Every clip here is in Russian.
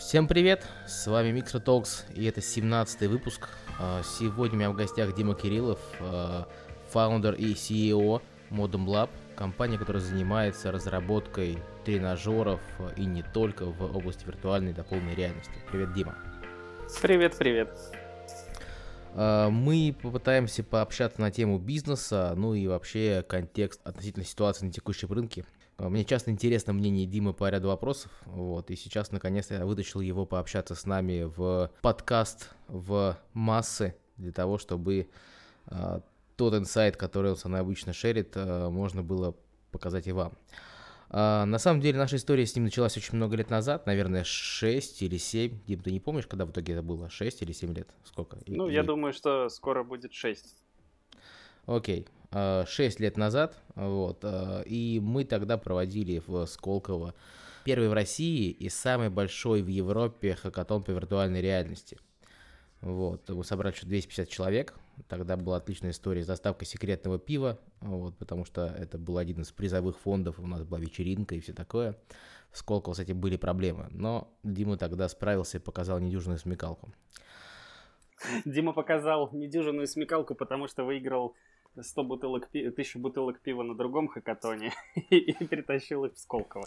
Всем привет, с вами Mixer Talks и это 17 выпуск. А, сегодня у меня в гостях Дима Кириллов, а, фаундер и CEO Modem Lab, компания, которая занимается разработкой тренажеров и не только в области виртуальной дополненной реальности. Привет, Дима. Привет, привет. А, мы попытаемся пообщаться на тему бизнеса, ну и вообще контекст относительно ситуации на текущем рынке. А, мне часто интересно мнение Димы по ряду вопросов, вот, и сейчас наконец-то я вытащил его пообщаться с нами в подкаст в массы, для того, чтобы э, тот инсайт, который он со мной обычно шерит, э, можно было показать и вам. А, на самом деле наша история с ним началась очень много лет назад, наверное, 6 или 7. Дим, ты не помнишь, когда в итоге это было? 6 или 7 лет? Сколько? Ну, и, я и... думаю, что скоро будет 6. Окей. 6 лет назад, вот, и мы тогда проводили в Сколково первый в России и самый большой в Европе хакатон по виртуальной реальности. Вот, мы собрали еще 250 человек, тогда была отличная история с доставкой секретного пива, вот, потому что это был один из призовых фондов, у нас была вечеринка и все такое. В Сколково этим были проблемы, но Дима тогда справился и показал недюжинную смекалку. Дима показал недюжинную смекалку, потому что выиграл 100 бутылок пива, 1000 бутылок пива на другом хакатоне и перетащил их в Сколково.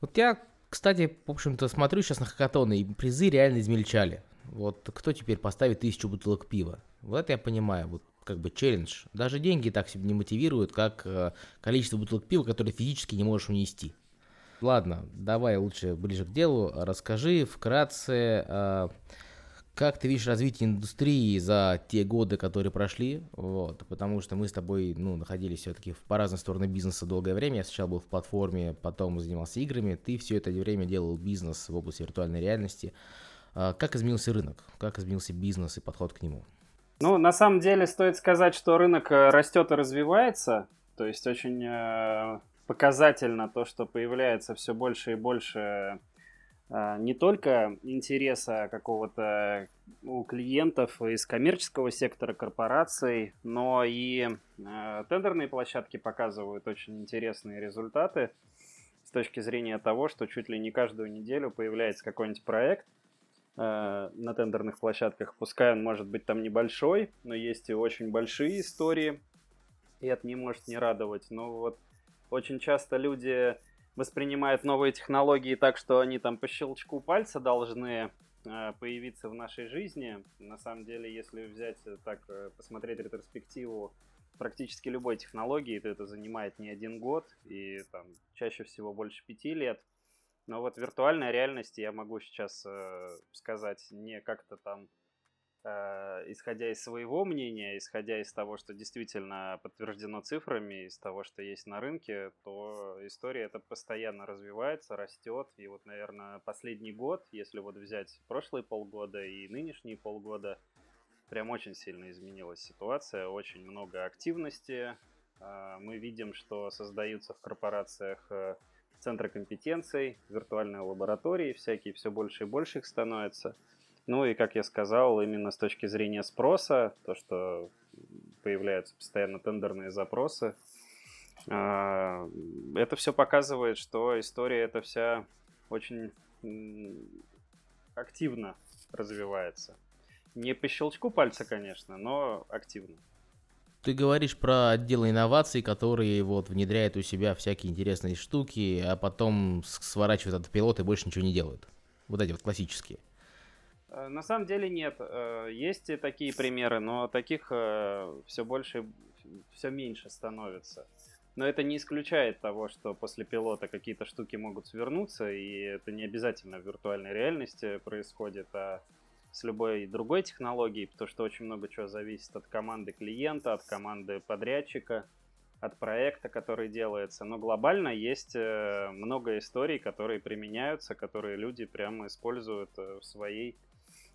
Вот я, кстати, в общем-то, смотрю сейчас на хакатоны, и призы реально измельчали. Вот кто теперь поставит тысячу бутылок пива? Вот это я понимаю, вот как бы челлендж. Даже деньги так себе не мотивируют, как э, количество бутылок пива, которые физически не можешь унести. Ладно, давай лучше ближе к делу. Расскажи вкратце, э, как ты видишь развитие индустрии за те годы, которые прошли? Вот, потому что мы с тобой ну, находились все-таки по разные стороны бизнеса долгое время. Я сначала был в платформе, потом занимался играми. Ты все это время делал бизнес в области виртуальной реальности. А, как изменился рынок? Как изменился бизнес и подход к нему? Ну, на самом деле стоит сказать, что рынок э, растет и развивается. То есть очень э, показательно то, что появляется все больше и больше не только интереса какого-то у клиентов из коммерческого сектора корпораций, но и э, тендерные площадки показывают очень интересные результаты с точки зрения того, что чуть ли не каждую неделю появляется какой-нибудь проект э, на тендерных площадках. Пускай он может быть там небольшой, но есть и очень большие истории, и это не может не радовать. Но вот очень часто люди воспринимают новые технологии так, что они там по щелчку пальца должны э, появиться в нашей жизни. На самом деле, если взять э, так, э, посмотреть ретроспективу практически любой технологии, то это занимает не один год и там чаще всего больше пяти лет. Но вот виртуальная реальность я могу сейчас э, сказать не как-то там исходя из своего мнения, исходя из того, что действительно подтверждено цифрами, из того, что есть на рынке, то история эта постоянно развивается, растет. И вот, наверное, последний год, если вот взять прошлые полгода и нынешние полгода, прям очень сильно изменилась ситуация, очень много активности. Э, мы видим, что создаются в корпорациях э, центры компетенций, виртуальные лаборатории всякие, все больше и больше их становится – ну и, как я сказал, именно с точки зрения спроса, то, что появляются постоянно тендерные запросы, а, это все показывает, что история эта вся очень активно развивается. Не по щелчку пальца, конечно, но активно. Ты говоришь про отделы инноваций, которые вот внедряют у себя всякие интересные штуки, а потом сворачивают этот пилот и больше ничего не делают. Вот эти вот классические. Э, на самом деле нет. Э, есть и такие примеры, но таких э, все больше, все меньше становится. Но это не исключает того, что после пилота какие-то штуки могут свернуться, и это не обязательно в виртуальной реальности происходит, а с любой другой технологией, потому что очень много чего зависит от команды клиента, от команды подрядчика, от проекта, который делается. Но глобально есть много историй, которые применяются, которые люди прямо используют в своей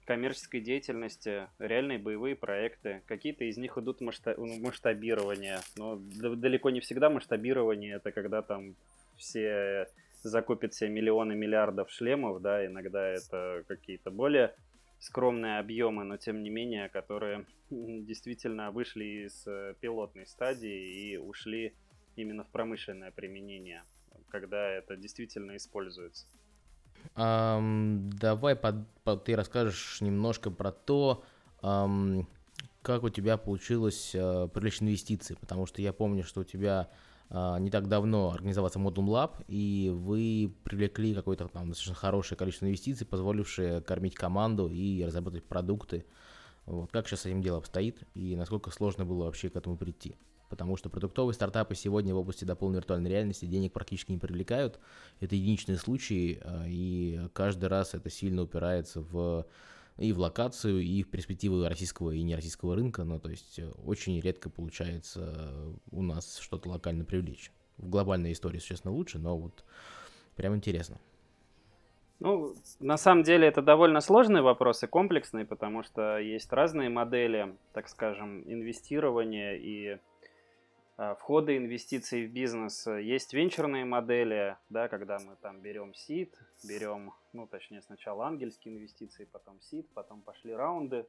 коммерческой деятельности, реальные боевые проекты. Какие-то из них идут масштаб... в масштабирование, но далеко не всегда масштабирование это когда там все закупят себе миллионы миллиардов шлемов, да, иногда это какие-то более скромные объемы, но тем не менее, которые действительно вышли из э, пилотной стадии и ушли именно в промышленное применение, когда это действительно используется. Эм, давай под, под, ты расскажешь немножко про то, эм, как у тебя получилось э, привлечь инвестиции, потому что я помню, что у тебя э, не так давно организовался Modum Lab, и вы привлекли какое-то там достаточно хорошее количество инвестиций, позволившее кормить команду и разработать продукты. Вот. Как сейчас с этим дело обстоит, и насколько сложно было вообще к этому прийти? Потому что продуктовые стартапы сегодня в области дополненной виртуальной реальности денег практически не привлекают. Это единичные случаи, э, и каждый раз это сильно упирается в и в локацию, и в перспективы российского и нероссийского рынка. Ну, то есть э, очень редко получается у нас что-то локально привлечь. В глобальной истории, честно, лучше, но вот прям интересно. Ну, на самом деле это довольно сложный вопрос и комплексный, потому что есть разные модели, так скажем, инвестирования и э, входа инвестиций в бизнес. Есть венчурные модели, да, когда мы там берем сид, берем ну, точнее, сначала ангельские инвестиции, потом сид, потом пошли раунды,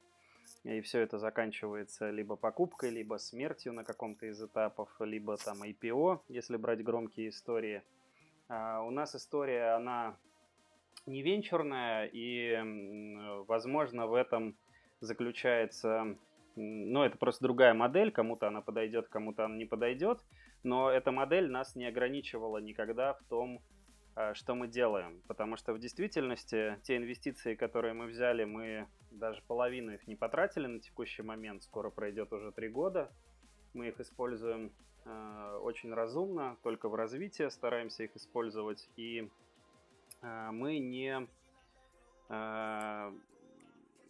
и все это заканчивается либо покупкой, либо смертью на каком-то из этапов, либо там IPO, если брать громкие истории. А у нас история, она не венчурная, и, возможно, в этом заключается, ну, это просто другая модель, кому-то она подойдет, кому-то она не подойдет, но эта модель нас не ограничивала никогда в том, Э, что мы делаем. Потому что в действительности те инвестиции, которые мы взяли, мы даже половину их не потратили на текущий момент. Скоро пройдет уже три года. Мы их используем э, очень разумно, только в развитии стараемся их использовать. И э, мы не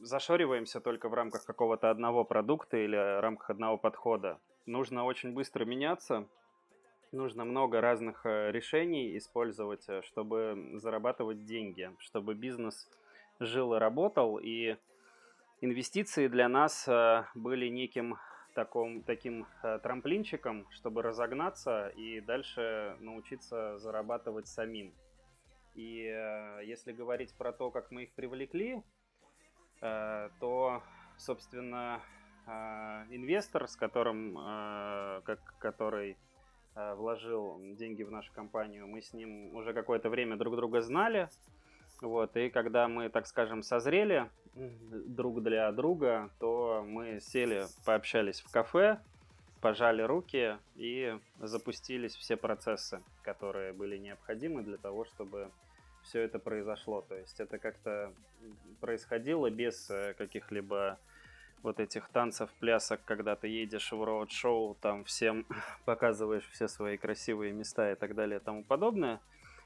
зашориваемся только в рамках какого-то одного продукта или в рамках одного подхода. Нужно очень быстро меняться, нужно много разных э, решений использовать, э, чтобы зарабатывать деньги, чтобы бизнес жил и работал. И инвестиции для нас э, были неким таком, таким трамплинчиком, чтобы разогнаться и дальше научиться зарабатывать самим. И если говорить про то, как мы их привлекли, то, собственно, инвестор, с которым, как, который Э, вложил деньги в нашу компанию, мы с ним уже какое-то время друг друга знали. Вот, и когда мы, так скажем, созрели друг для друга, то мы сели, пообщались в кафе, пожали руки и запустились все процессы, которые были необходимы для того, чтобы все это произошло. То есть это как-то происходило без э, каких-либо вот этих танцев, плясок, когда ты едешь в роуд-шоу, там всем показываешь все свои красивые места и так далее и тому подобное.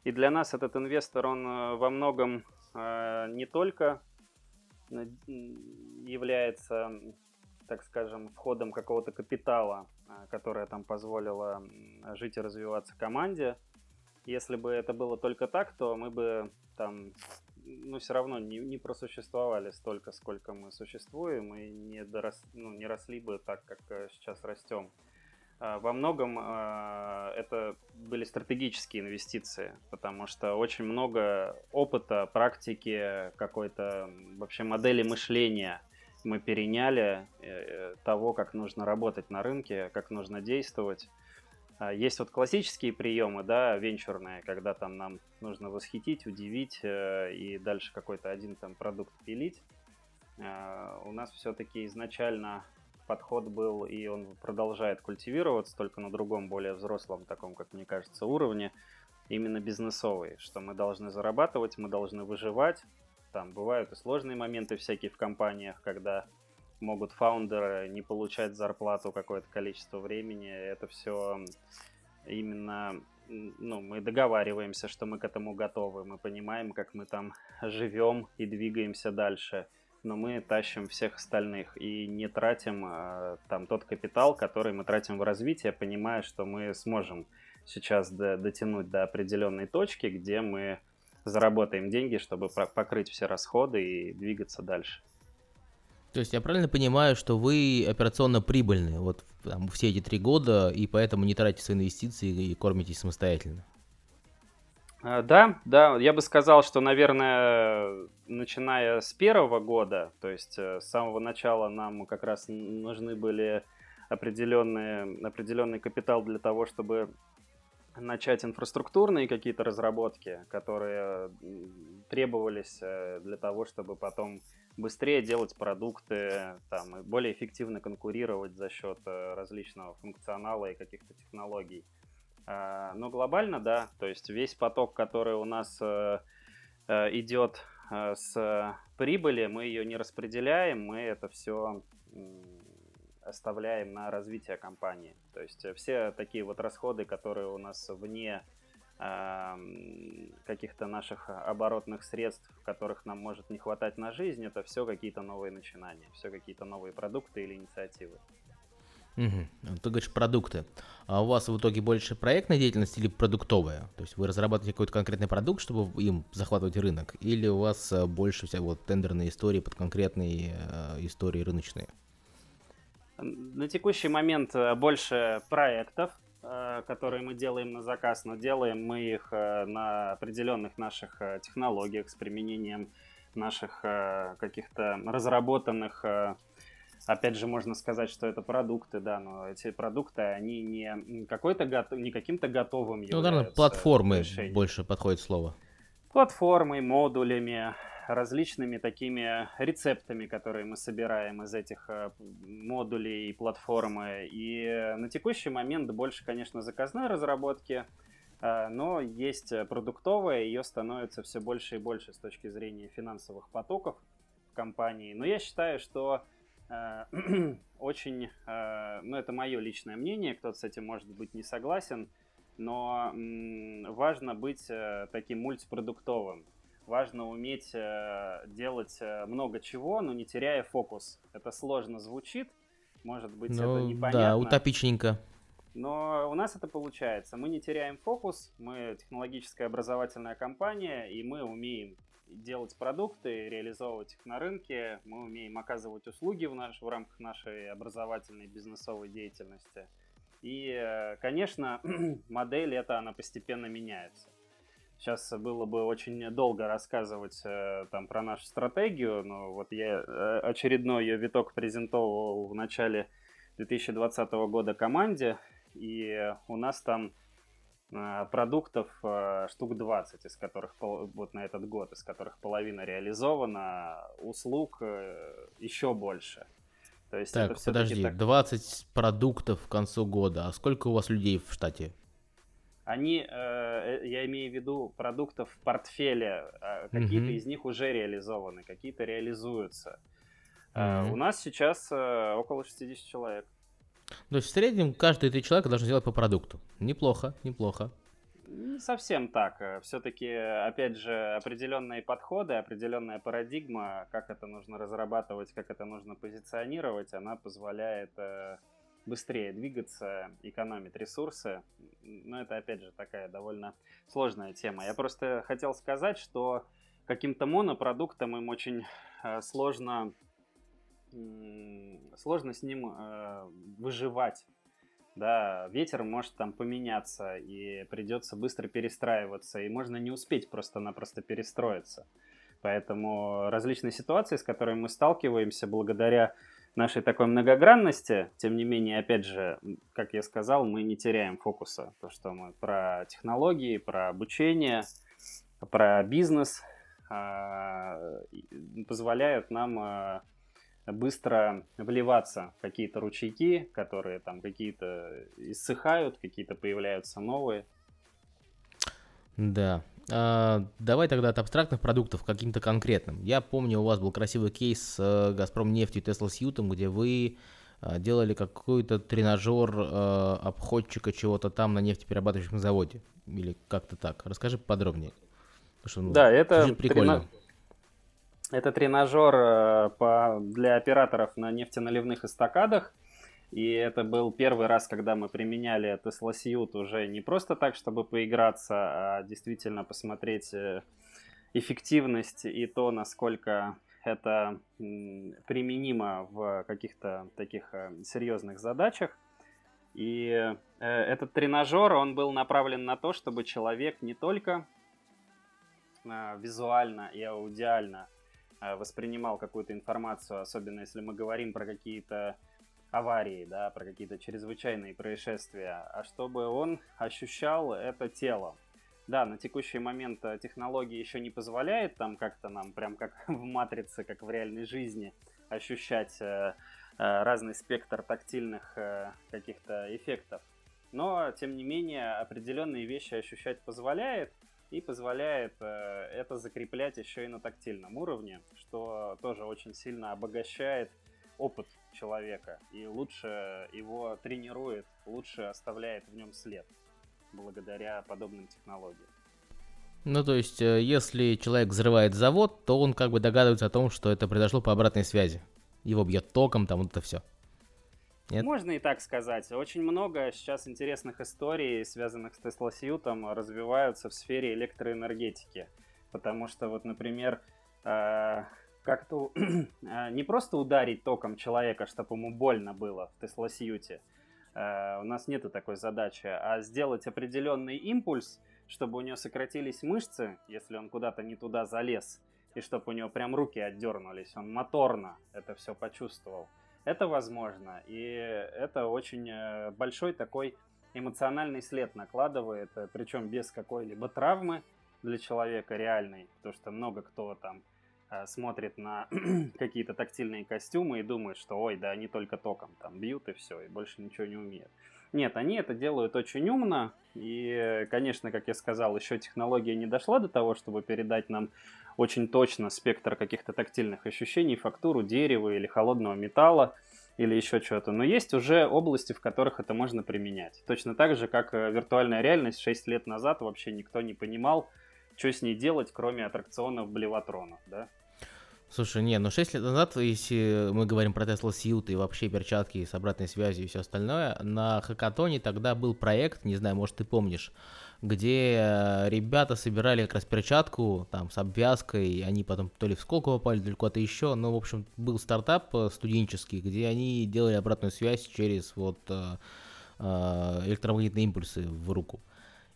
И для нас этот инвестор, он э, во многом э, не только является, так скажем, входом какого-то капитала, которое там позволило жить и развиваться команде. Если бы это было только так, то мы бы там ну, все равно не, не просуществовали столько, сколько мы существуем, и не, дорос, ну, не росли бы так, как э, сейчас растем. А, во многом а, это были стратегические инвестиции, потому что очень много опыта, практики, какой-то вообще модели мышления мы переняли э, того, как нужно работать на рынке, как нужно действовать. А, есть вот классические приемы, да, венчурные, когда там нам нужно восхитить, удивить э, и дальше какой-то один там продукт пилить. А, у нас все-таки изначально подход был, и он продолжает культивироваться, только на другом, более взрослом, таком, как мне кажется, уровне, именно бизнесовый, что мы должны зарабатывать, мы должны выживать. Там бывают и сложные моменты всякие в компаниях, когда могут фаундеры не получать зарплату какое-то количество времени. Это все именно, ну, мы договариваемся, что мы к этому готовы, мы понимаем, как мы там живем и двигаемся дальше, но мы тащим всех остальных и не тратим э, там тот капитал, который мы тратим в развитие, понимая, что мы сможем сейчас до, дотянуть до определенной точки, где мы заработаем деньги, чтобы покрыть все расходы и двигаться дальше. То есть я правильно понимаю, что вы операционно прибыльны вот там, все эти три года, и поэтому не тратите свои инвестиции и кормитесь самостоятельно? А, да, да, я бы сказал, что, наверное, начиная с первого года, то есть э, с самого начала нам как раз нужны были определенные, определенный капитал для того, чтобы начать инфраструктурные какие-то разработки, которые требовались э, для того, чтобы потом быстрее делать продукты, там, и более эффективно конкурировать за счет э, различного функционала и каких-то технологий. А, но глобально, да, то есть весь поток, который у нас э, идет с прибыли, мы ее не распределяем, мы это все оставляем на развитие компании. То есть э, все такие вот расходы, которые у нас вне каких-то наших оборотных средств, которых нам может не хватать на жизнь, это все какие-то новые начинания, все какие-то новые продукты или инициативы. Угу. Ты говоришь продукты. А у вас в итоге больше проектная деятельность или продуктовая? То есть вы разрабатываете какой-то конкретный продукт, чтобы им захватывать рынок? Или у вас э, больше вся вот тендерные истории под конкретные э, истории рыночные? На текущий момент э, больше проектов, которые мы делаем на заказ, но делаем мы их э, на определенных наших технологиях с применением наших каких-то разработанных Опять же, можно сказать, что это продукты, да, но эти продукты, они не, какой-то, не каким-то готовым Ну, наверное, платформы решением. больше подходит слово. Платформой, модулями, различными такими рецептами, которые мы собираем из этих э, модулей и платформы. И на текущий момент больше, конечно, заказной разработки, э, но есть продуктовая, ее становится все больше и больше с точки зрения финансовых потоков в компании. Но я считаю, что э, очень, ну это мое личное мнение, кто-то с этим может быть не согласен, но важно быть таким мультипродуктовым важно уметь э, делать э, много чего, но не теряя фокус. Это сложно звучит, может быть, ну, это непонятно. Да, утопичненько. Но у нас это получается. Мы не теряем фокус, мы технологическая образовательная компания, и мы умеем делать продукты, реализовывать их на рынке, мы умеем оказывать услуги в, наш, в рамках нашей образовательной бизнесовой деятельности. И, э, конечно, модель эта, она постепенно меняется. Сейчас было бы очень долго рассказывать э, там про нашу стратегию, но вот я э, очередной ее виток презентовал в начале 2020 года команде, и у нас там э, продуктов штук 20, из которых вот на этот год, из которых половина реализована, услуг еще больше. То есть так, это подожди, так... 20 продуктов к концу года. А сколько у вас людей в штате? они, э, э, я имею в виду продуктов в портфеле, э, какие-то mm-hmm. из них уже реализованы, какие-то реализуются. Mm-hmm. У нас сейчас около 60 человек. То есть в среднем каждый три человека должен делать по продукту. Неплохо, неплохо. Не совсем так. Все-таки, опять же, определенные подходы, определенная парадигма, как это нужно разрабатывать, как это нужно позиционировать, она позволяет быстрее двигаться, экономить ресурсы. Но это, опять же, такая довольно сложная тема. Я просто хотел сказать, что каким-то монопродуктом им очень э, сложно, сложно с ним э, выживать. Да, ветер может там поменяться, и придется быстро перестраиваться, и можно не успеть просто-напросто перестроиться. Поэтому различные ситуации, с которыми мы сталкиваемся благодаря нашей такой многогранности, тем не менее, опять же, как я сказал, мы не теряем фокуса. То, что мы про технологии, про обучение, про бизнес а, позволяют нам а, быстро вливаться в какие-то ручейки, которые там какие-то иссыхают, какие-то появляются новые. Да, давай тогда от абстрактных продуктов к каким-то конкретным. Я помню, у вас был красивый кейс с э, Газпром нефтью Тесла Сьютом, где вы э, делали какой-то тренажер э, обходчика чего-то там на нефтеперерабатывающем заводе. Или как-то так. Расскажи подробнее. что, ну, да, это прикольно. Трена... Это тренажер э, по... для операторов на нефтеналивных эстакадах. И это был первый раз, когда мы применяли Tesla Suite уже не просто так, чтобы поиграться, а действительно посмотреть э, эффективность и то, насколько это применимо в каких-то таких э, серьезных задачах. И э, этот тренажер, он был направлен на то, чтобы человек не только визуально и аудиально воспринимал какую-то информацию, особенно если мы говорим про какие-то аварии, да, про какие-то чрезвычайные происшествия, а чтобы он ощущал это телом. Да, на текущий момент э, технология еще не позволяет там как-то нам, прям как в матрице, как в реальной жизни, ощущать э, э, разный спектр тактильных э, каких-то эффектов. Но, тем не менее, определенные вещи ощущать позволяет, и позволяет э, это закреплять еще и на тактильном уровне, что тоже очень сильно обогащает опыт человека и лучше его тренирует, лучше оставляет в нем след благодаря подобным технологиям. Ну, то есть, э, если человек взрывает завод, то он как бы догадывается о том, что это произошло по обратной связи. Его бьет током, там вот это все. Нет? Можно и так сказать. Очень много сейчас интересных историй, связанных с Tesla Сьютом, развиваются в сфере электроэнергетики. Потому что, вот, например, э, как-то э, не просто ударить током человека, чтобы ему больно было в Tesla Сьюте, э, у нас нету такой задачи, а сделать определенный импульс, чтобы у него сократились мышцы, если он куда-то не туда залез, и чтобы у него прям руки отдернулись, он моторно это все почувствовал. Это возможно, и это очень э, большой такой эмоциональный след накладывает, э, причем без какой-либо травмы для человека реальной, потому что много кто там смотрит на какие-то тактильные костюмы и думает, что ой, да они только током там бьют и все, и больше ничего не умеют. Нет, они это делают очень умно, и, конечно, как я сказал, еще технология не дошла до того, чтобы передать нам очень точно спектр каких-то тактильных ощущений, фактуру дерева или холодного металла, или еще что-то. Но есть уже области, в которых это можно применять. Точно так же, как э, виртуальная реальность 6 лет назад вообще никто не понимал, что с ней делать, кроме аттракционов Блеватрона, да? Слушай, не, ну 6 лет назад, если мы говорим про Tesla Suit и вообще перчатки с обратной связью и все остальное, на Хакатоне тогда был проект, не знаю, может ты помнишь, где э, ребята собирали как раз перчатку там с обвязкой, они потом то ли в сколку попали, то ли куда-то еще, но, в общем, был стартап э, студенческий, где они делали обратную связь через вот э, электромагнитные импульсы в руку.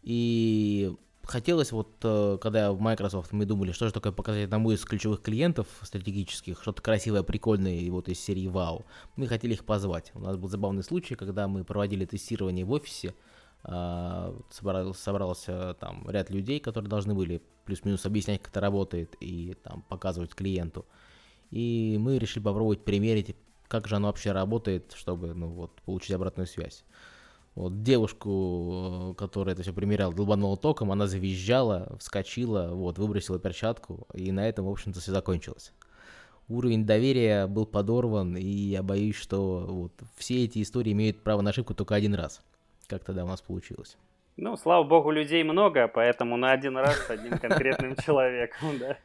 И хотелось вот, э, когда в Microsoft мы думали, что же такое показать одному из ключевых клиентов стратегических, что-то красивое, прикольное, вот из серии Вау, мы хотели их позвать. У нас был забавный случай, когда мы проводили тестирование в офисе, а, собрался там ряд людей, которые должны были плюс-минус объяснять, как это работает, и там показывать клиенту. И мы решили попробовать примерить, как же оно вообще работает, чтобы ну, вот, получить обратную связь. Вот девушку, э, которая это все примеряла, долбанула током, она завизжала, вскочила, вот, выбросила перчатку, и на этом, в общем-то, все закончилось. Уровень доверия был подорван, и я боюсь, что вот, все эти истории имеют право на ошибку только один раз. Как тогда у нас получилось. Ну, слава богу, людей много, поэтому на один раз с одним конкретным человеком, да.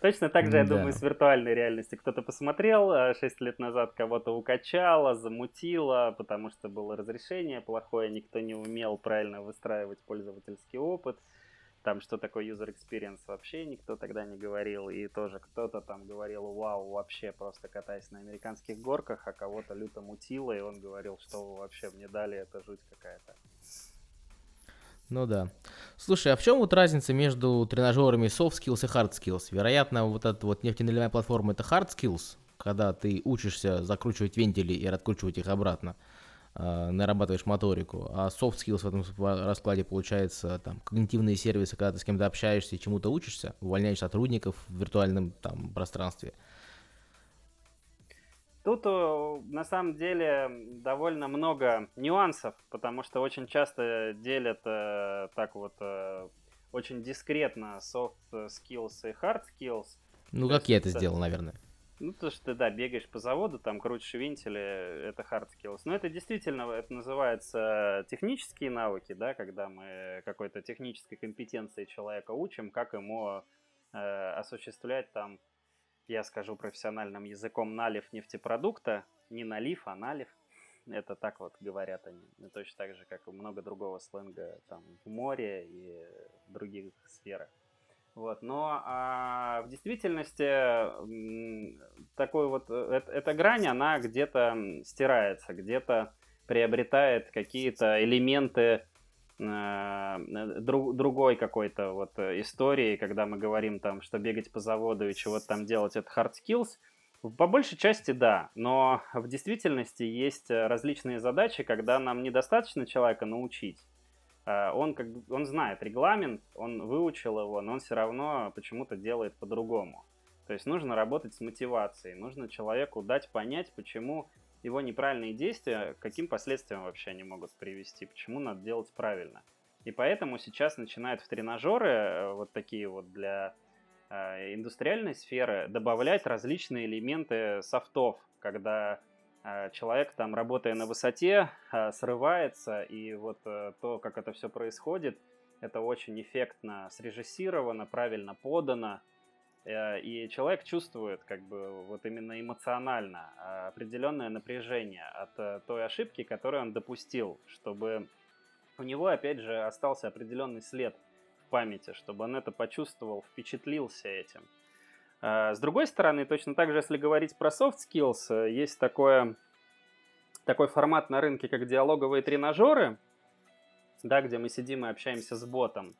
Точно так же, я думаю, с виртуальной реальностью. Кто-то посмотрел 6 а, лет назад, кого-то укачало, замутило, потому что было разрешение плохое, никто не умел правильно выстраивать пользовательский опыт. Там, что такое user experience, вообще никто тогда не говорил. И тоже кто-то там говорил, вау, вообще просто катаясь на американских горках, а кого-то люто мутило, и он говорил, что вы вообще мне дали, это жуть какая-то. Ну да. Слушай, а в чем вот разница между тренажерами soft skills и hard skills? Вероятно, вот эта вот нефтяная платформа это hard skills, когда ты учишься закручивать вентили и раскручивать их обратно, э, нарабатываешь моторику. А soft skills в этом раскладе получается там когнитивные сервисы, когда ты с кем-то общаешься и чему-то учишься, увольняешь сотрудников в виртуальном там пространстве. Тут на самом деле довольно много нюансов, потому что очень часто делят э, так вот э, очень дискретно soft skills и hard skills. Ну, как я это сделал, наверное. Ну, то, что ты, да, бегаешь по заводу, там крутишь вентили, это hard skills. Но это действительно, это называется технические навыки, да, когда мы какой-то технической компетенции человека учим, как ему э, осуществлять там я скажу профессиональным языком, налив нефтепродукта, не налив, а налив. Это так вот говорят они. Ну, точно так же, как и много другого сленга там в море и в других сферах. Вот, но а, в действительности такой вот э, э, эта грань, она где-то стирается, где-то приобретает какие-то элементы друг, другой какой-то вот истории, когда мы говорим там, что бегать по заводу и чего-то там делать, это hard skills. По большей части да, но в действительности есть различные задачи, когда нам недостаточно человека научить. Он, как, он знает регламент, он выучил его, но он все равно почему-то делает по-другому. То есть нужно работать с мотивацией, нужно человеку дать понять, почему его неправильные действия, каким последствиям вообще они могут привести, почему надо делать правильно. И поэтому сейчас начинают в тренажеры, э, вот такие вот для э, индустриальной сферы, добавлять различные элементы софтов, когда э, человек там, работая на высоте, э, срывается, и вот э, то, как это все происходит, это очень эффектно срежиссировано, правильно подано, и человек чувствует как бы вот именно эмоционально а, определенное напряжение от э, той ошибки, которую он допустил, чтобы у него опять же остался определенный след в памяти, чтобы он это почувствовал, впечатлился этим. С другой стороны, точно так же, если говорить про soft skills, э, есть такое, такой формат на рынке, как диалоговые тренажеры, да, где мы сидим и общаемся с ботом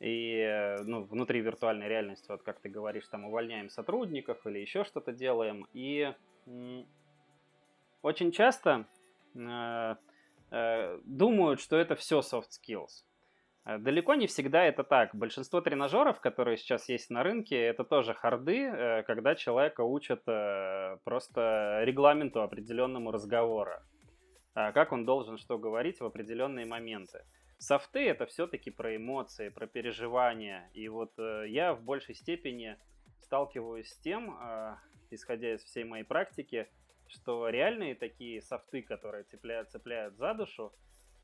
и э, ну, внутри виртуальной реальности, вот как ты говоришь, там увольняем сотрудников или еще что-то делаем. И очень часто э, э, думают, что это все soft skills. Э, далеко не всегда это так. Большинство тренажеров, которые сейчас есть на рынке, это тоже харды, э, когда человека учат просто регламенту определенному разговора. Как он должен что говорить в определенные моменты. Софты это все-таки про эмоции, про переживания. И вот э, я в большей степени сталкиваюсь с тем, э, исходя из всей моей практики, что реальные такие софты, которые цепляют, цепляют за душу,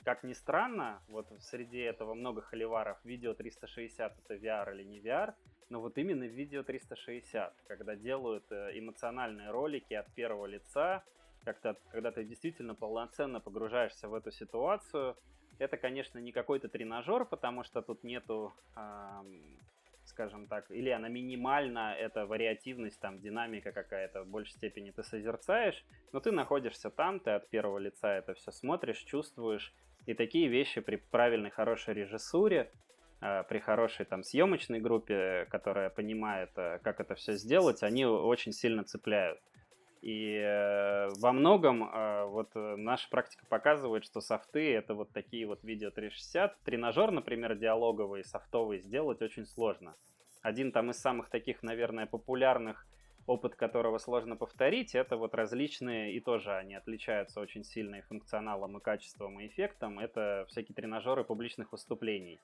как ни странно, вот среди этого много холиваров, видео 360 это VR или не VR, но вот именно видео 360, когда делают э, эмоциональные ролики от первого лица, как-то, когда ты действительно полноценно погружаешься в эту ситуацию, это, конечно, не какой-то тренажер, потому что тут нету, э, скажем так, или она минимальна, это вариативность, там, динамика какая-то, в большей степени ты созерцаешь, но ты находишься там, ты от первого лица это все смотришь, чувствуешь, и такие вещи при правильной, хорошей режиссуре, э, при хорошей там съемочной группе, которая понимает, э, как это все сделать, они очень сильно цепляют. И э, во многом э, вот э, наша практика показывает, что софты это вот такие вот видео 360. Тренажер, например, диалоговый, софтовый сделать очень сложно. Один там из самых таких, наверное, популярных, опыт которого сложно повторить, это вот различные, и тоже они отличаются очень сильно и функционалом, и качеством, и эффектом, это всякие тренажеры публичных выступлений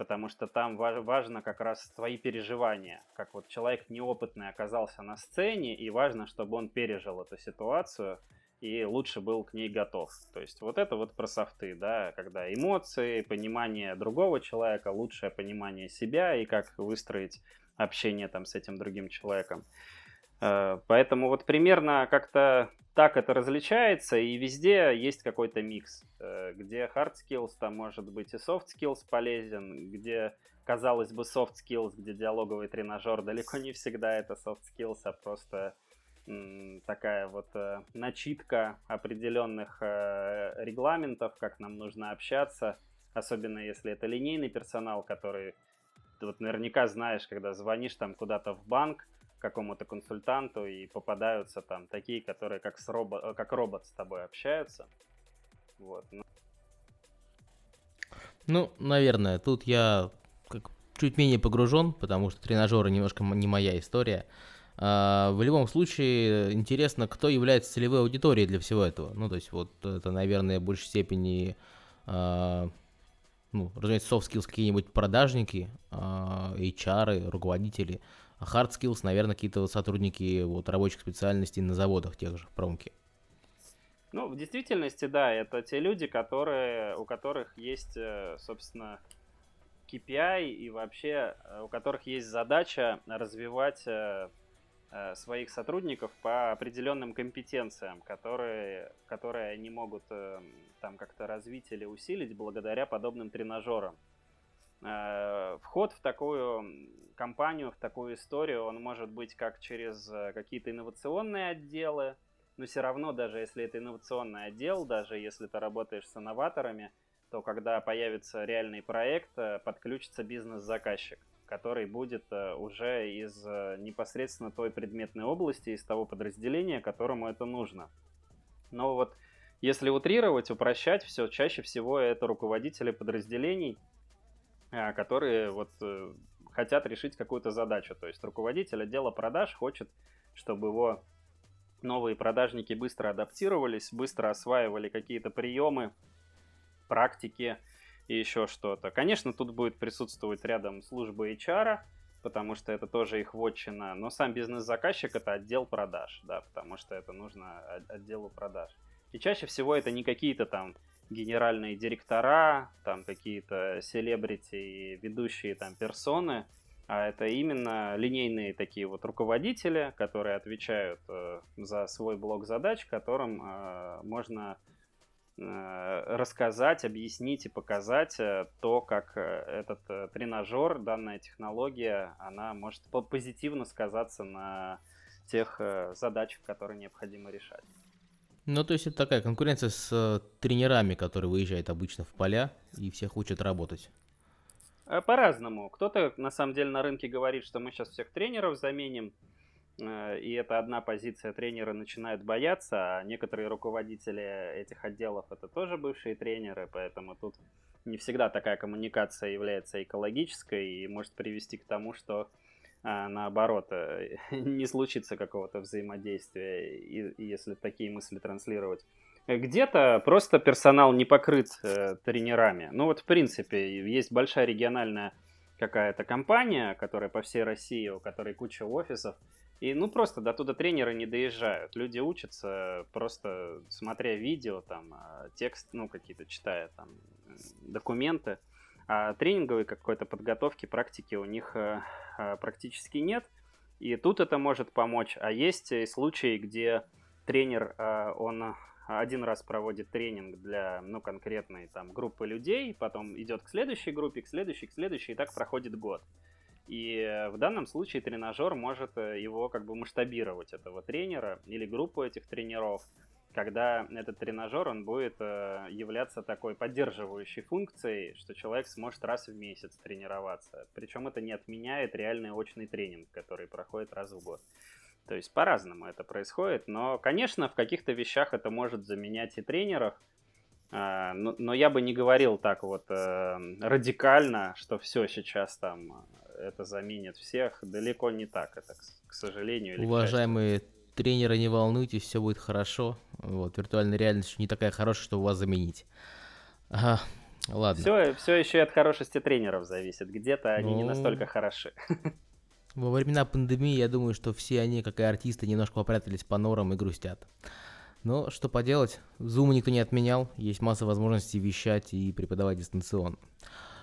потому что там важно как раз твои переживания, как вот человек неопытный оказался на сцене, и важно, чтобы он пережил эту ситуацию и лучше был к ней готов. То есть вот это вот про софты, да, когда эмоции, понимание другого человека, лучшее понимание себя и как выстроить общение там с этим другим человеком. Э, поэтому вот примерно как-то так это различается, и везде есть какой-то микс, э, где hard skills, там может быть и soft skills полезен, где, казалось бы, soft skills, где диалоговый тренажер, далеко не всегда это soft skills, а просто такая вот э, начитка определенных регламентов, как нам нужно общаться, особенно если это линейный персонал, который, ты вот наверняка знаешь, когда звонишь там куда-то в банк, какому-то консультанту, и попадаются там такие, которые как, с робо... Э, как робот с тобой общаются. Вот. Ну. ну, наверное, тут я как чуть менее погружен, потому что тренажеры немножко не моя история. А, в любом случае, интересно, кто является целевой аудиторией для всего этого. Ну, то есть, вот это, наверное, в большей степени, а, ну, разумеется, soft skills какие-нибудь продажники, а, HR, руководители – а hard skills, наверное, какие-то сотрудники вот, рабочих специальностей на заводах тех же, в промке. Ну, в действительности, да, это те люди, которые, у которых есть, э, собственно, KPI и вообще э, у которых есть задача развивать э, своих сотрудников по определенным компетенциям, которые, которые они могут там как-то развить или усилить благодаря подобным тренажерам. Э, вход в такую компанию, в такую историю, он может быть как через э, какие-то инновационные отделы, но все равно, даже если это инновационный отдел, даже если ты работаешь с инноваторами, то когда появится реальный проект, э, подключится бизнес-заказчик, который будет уже из непосредственно той предметной области, из того подразделения, которому это нужно. Но вот если утрировать, упрощать все, чаще всего это руководители подразделений, которые вот хотят решить какую-то задачу. То есть руководитель отдела продаж хочет, чтобы его новые продажники быстро адаптировались, быстро осваивали какие-то приемы, практики и еще что-то. Конечно, тут будет присутствовать рядом служба HR, потому что это тоже их вотчина, но сам бизнес-заказчик это отдел продаж, да, потому что это нужно отделу продаж. И чаще всего это не какие-то там генеральные директора, там какие-то селебрити, ведущие там персоны, а это именно линейные такие вот руководители, которые отвечают э, за свой блок задач, которым э, можно э, рассказать, объяснить и показать э, то, как э, этот э, тренажер, данная технология, она может позитивно сказаться на тех задачах, которые необходимо решать. Ну, то есть это такая конкуренция с тренерами, которые выезжают обычно в поля и всех учат работать. Э, по-разному. Кто-то на самом деле на рынке говорит, что мы сейчас всех тренеров заменим, э, и это одна позиция тренера начинают бояться, а некоторые руководители этих отделов это тоже бывшие тренеры, поэтому тут не всегда такая коммуникация является экологической и может привести к тому, что а, наоборот не случится какого-то взаимодействия, если такие мысли транслировать. Где-то просто персонал не покрыт э, тренерами. Ну вот, в принципе, есть большая региональная какая-то компания, которая по всей России, у которой куча офисов, и ну просто до туда тренеры не доезжают. Люди учатся просто смотря видео, там, а, текст, ну, какие-то читая, там, документы. А тренинговой какой-то подготовки, практики у них э, э, практически нет. И тут это может помочь. А есть и случаи, где тренер, э, он один раз проводит тренинг для, ну, конкретной там группы людей, потом идет к следующей группе, к следующей, к следующей, и так проходит год. И в данном случае тренажер может э, его как бы масштабировать, этого тренера или группу этих тренеров, когда этот тренажер, он будет э, являться такой поддерживающей функцией, что человек сможет раз в месяц тренироваться. Причем это не отменяет реальный очный тренинг, который проходит раз в год. То есть по-разному это происходит, но, конечно, в каких-то вещах это может заменять и тренеров, а, но, я бы не говорил так вот э, радикально, что все сейчас там э, это заменит всех. Далеко не так это, к сожалению. Уважаемые тренеры, не волнуйтесь, все будет хорошо. Вот, виртуальная реальность не такая хорошая, чтобы вас заменить. Ага, ладно. Все, все еще и от хорошести тренеров зависит. Где-то они ну... не настолько хороши. Во времена пандемии, я думаю, что все они, как и артисты, немножко попрятались по норам и грустят. Но что поделать, Zoom никто не отменял, есть масса возможностей вещать и преподавать дистанционно.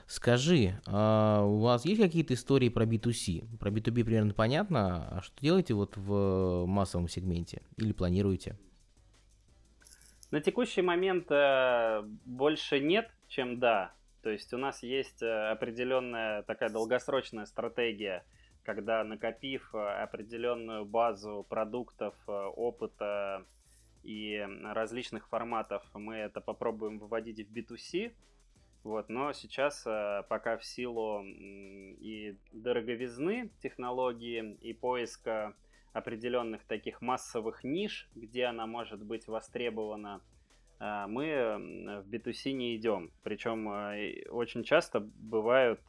Скажи, а у вас есть какие-то истории про B2C? Про B2B примерно понятно, а что делаете вот в массовом сегменте или планируете? На текущий момент э, больше нет, чем да. То есть у нас есть э, определенная такая долгосрочная стратегия – когда накопив э, определенную базу продуктов, опыта и различных форматов, мы это попробуем выводить в B2C. Вот, но сейчас э, пока в силу и дороговизны технологии, и поиска определенных таких массовых ниш, где она может быть востребована, мы в B2C не идем. Причем очень часто бывают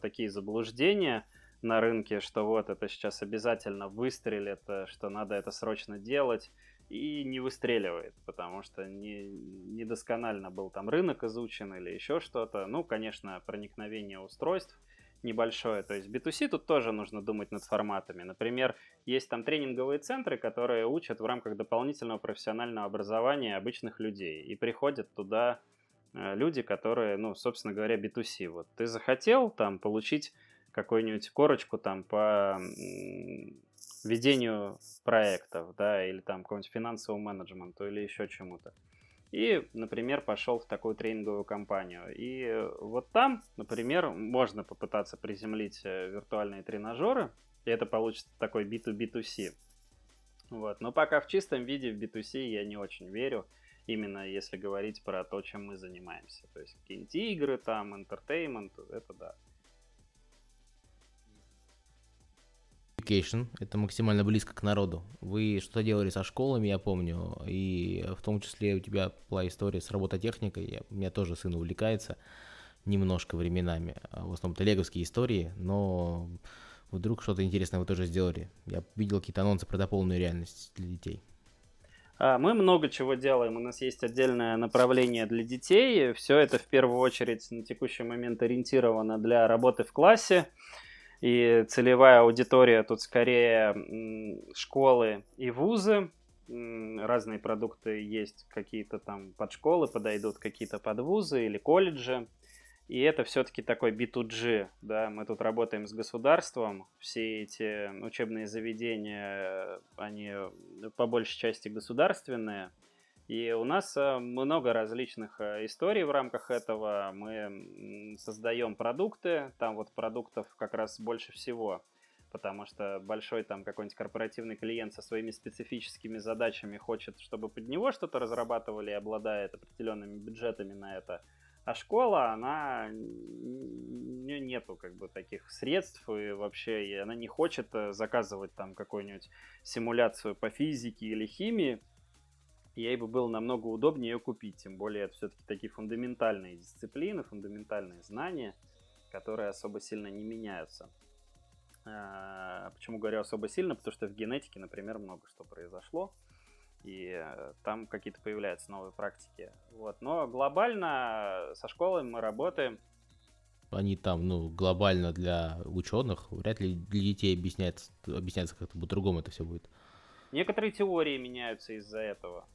такие заблуждения – на рынке, что вот это сейчас обязательно выстрелит, э, что надо это срочно делать, и не выстреливает, потому что не, недосконально был там рынок изучен или еще что-то. Ну, конечно, проникновение устройств небольшое. То есть B2C тут тоже нужно думать над форматами. Например, есть там тренинговые центры, которые учат в рамках дополнительного профессионального образования обычных людей. И приходят туда э, люди, которые, ну, собственно говоря, B2C. Вот ты захотел там получить какую-нибудь корочку там по ведению проектов, да, или там какому-нибудь финансовому менеджменту или еще чему-то. И, например, пошел в такую тренинговую компанию. И вот там, например, можно попытаться приземлить э, виртуальные тренажеры, и это получится такой B2B2C. Вот. Но пока в чистом виде в B2C я не очень верю, именно если говорить про то, чем мы занимаемся. То есть какие-нибудь игры там, entertainment, это да. Education, это максимально близко к народу. Вы что делали со школами, я помню, и в том числе у тебя была история с робототехникой, я, у меня тоже сын увлекается немножко временами. А в основном это леговские истории, но вдруг что-то интересное вы тоже сделали. Я видел какие-то анонсы про дополненную реальность для детей. А, мы много чего делаем. У нас есть отдельное направление для детей. Все это в первую очередь на текущий момент ориентировано для работы в классе. И целевая аудитория тут скорее школы и вузы. Разные продукты есть, какие-то там под школы подойдут, какие-то под вузы или колледжи. И это все-таки такой B2G, да, мы тут работаем с государством, все эти учебные заведения, они по большей части государственные, и у нас э, много различных э, историй в рамках этого. Мы создаем продукты, там вот продуктов как раз больше всего, потому что большой там какой-нибудь корпоративный клиент со своими специфическими задачами хочет, чтобы под него что-то разрабатывали и обладает определенными бюджетами на это – а школа, она не, нету как бы таких средств и вообще и она не хочет э, заказывать там какую-нибудь симуляцию по физике или химии. Ей бы было намного удобнее ее купить, тем более это все-таки такие фундаментальные дисциплины, фундаментальные знания, которые особо сильно не меняются. А, почему говорю особо сильно? Потому что в генетике, например, много что произошло и э, там какие-то появляются новые практики. Вот. Но глобально со школой мы работаем. Они там, ну, глобально для ученых, вряд ли для детей объясняется, объясняется как-то по-другому это все будет. Некоторые теории меняются из-за этого,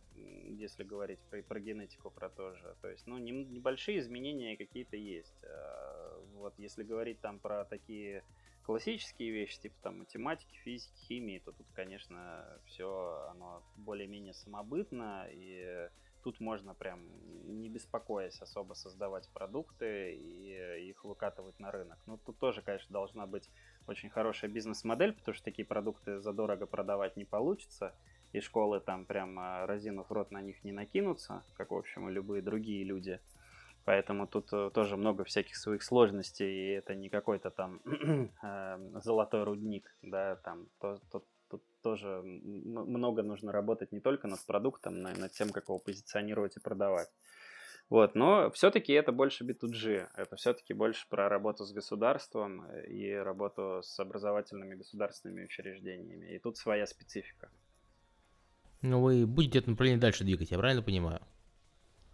если говорить про, про генетику, про то же. То есть, ну, не, небольшие изменения какие-то есть. А, вот, если говорить там про такие классические вещи, типа там математики, физики, химии, то тут, конечно, все оно более-менее самобытно, и тут можно прям не беспокоясь особо создавать продукты и их выкатывать на рынок. Но тут тоже, конечно, должна быть очень хорошая бизнес-модель, потому что такие продукты задорого продавать не получится, и школы там прям разинув рот на них не накинутся, как, в общем, и любые другие люди. Поэтому тут э, тоже много всяких своих сложностей, и это не какой-то там эм, золотой рудник, да, там то, то, тут тоже много нужно работать не только над продуктом, но и над тем, как его позиционировать и продавать. Вот, но все-таки это больше B2G, это все-таки больше про работу с государством и работу с образовательными государственными учреждениями. И тут своя специфика. Ну, вы будете это направление дальше двигать, я правильно понимаю?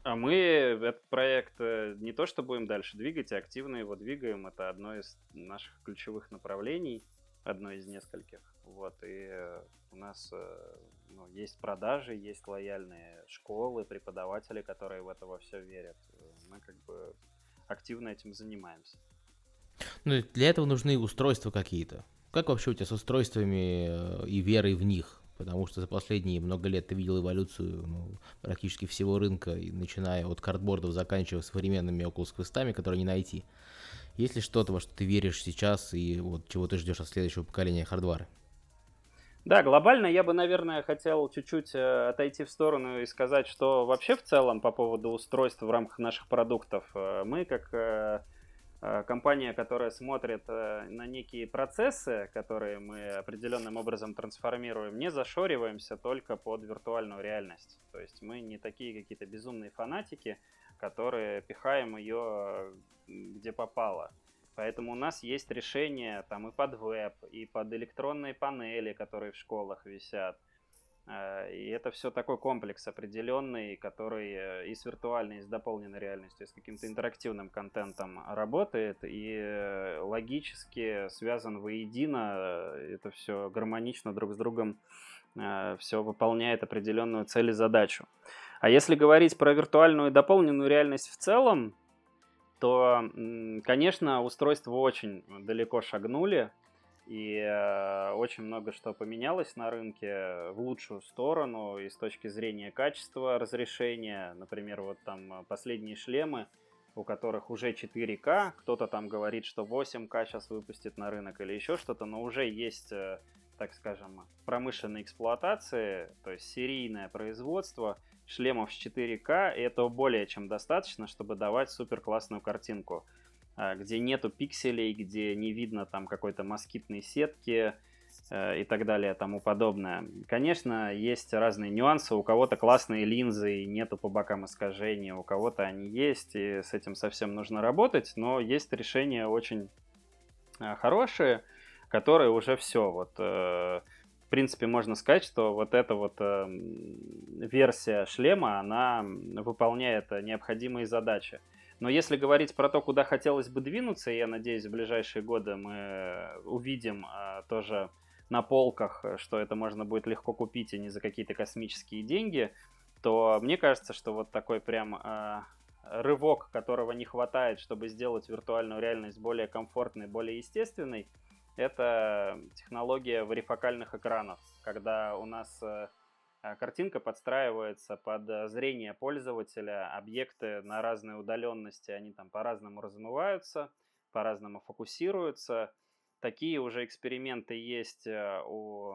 А мы этот проект э, не то что будем дальше двигать, а активно его двигаем. Это одно из наших ключевых направлений, одно из нескольких. Вот, и э, у нас э, ну, есть продажи, есть лояльные школы, преподаватели, которые в это во все верят. Мы как бы активно этим занимаемся. Ну, для этого нужны устройства какие-то. Как вообще у тебя с устройствами и верой в них? Потому что за последние много лет ты видел эволюцию ну, практически всего рынка, начиная от картбордов, заканчивая современными Oculus Quest, которые не найти. Есть ли что-то, во что ты веришь сейчас и вот чего ты ждешь от следующего поколения хардвара? Да, глобально я бы, наверное, хотел чуть-чуть э, отойти в сторону и сказать, что вообще в целом по поводу устройств в рамках наших продуктов э, мы как Э, компания, которая смотрит э, на некие процессы, которые мы определенным образом трансформируем, не зашориваемся только под виртуальную реальность. То есть мы не такие какие-то безумные фанатики, которые пихаем ее где попало. Поэтому у нас есть решения там и под веб, и под электронные панели, которые в школах висят, Э, и это все такой комплекс определенный, который э, и с виртуальной, и с дополненной реальностью, и с каким-то интерактивным контентом работает, и э, логически связан воедино, это все гармонично друг с другом, все выполняет определенную цель и задачу. А если говорить про виртуальную и дополненную реальность в целом, то, конечно, устройства очень далеко шагнули, и э, очень много что поменялось на рынке в лучшую сторону и с точки зрения качества разрешения. Например, вот там последние шлемы, у которых уже 4К, кто-то там говорит, что 8К сейчас выпустит на рынок или еще что-то, но уже есть, э, так скажем, промышленные эксплуатации, то есть серийное производство шлемов с 4К, и этого более чем достаточно, чтобы давать супер классную картинку. А, где нету пикселей, где не видно там какой-то москитной сетки, и так далее, тому подобное. Конечно, есть разные нюансы. У кого-то классные линзы и нету по бокам искажений, у кого-то они есть, и с этим совсем нужно работать, но есть решения очень хорошие, которые уже все. Вот, в принципе, можно сказать, что вот эта вот версия шлема, она выполняет необходимые задачи. Но если говорить про то, куда хотелось бы двинуться, я надеюсь, в ближайшие годы мы увидим а, тоже на полках, что это можно будет легко купить и не за какие-то космические деньги, то мне кажется, что вот такой прям а, рывок, которого не хватает, чтобы сделать виртуальную реальность более комфортной, более естественной, это технология варифокальных экранов, когда у нас э, а картинка подстраивается под э, зрение пользователя, объекты на разной удаленности, они там по-разному размываются, по-разному фокусируются. Такие уже эксперименты есть э, у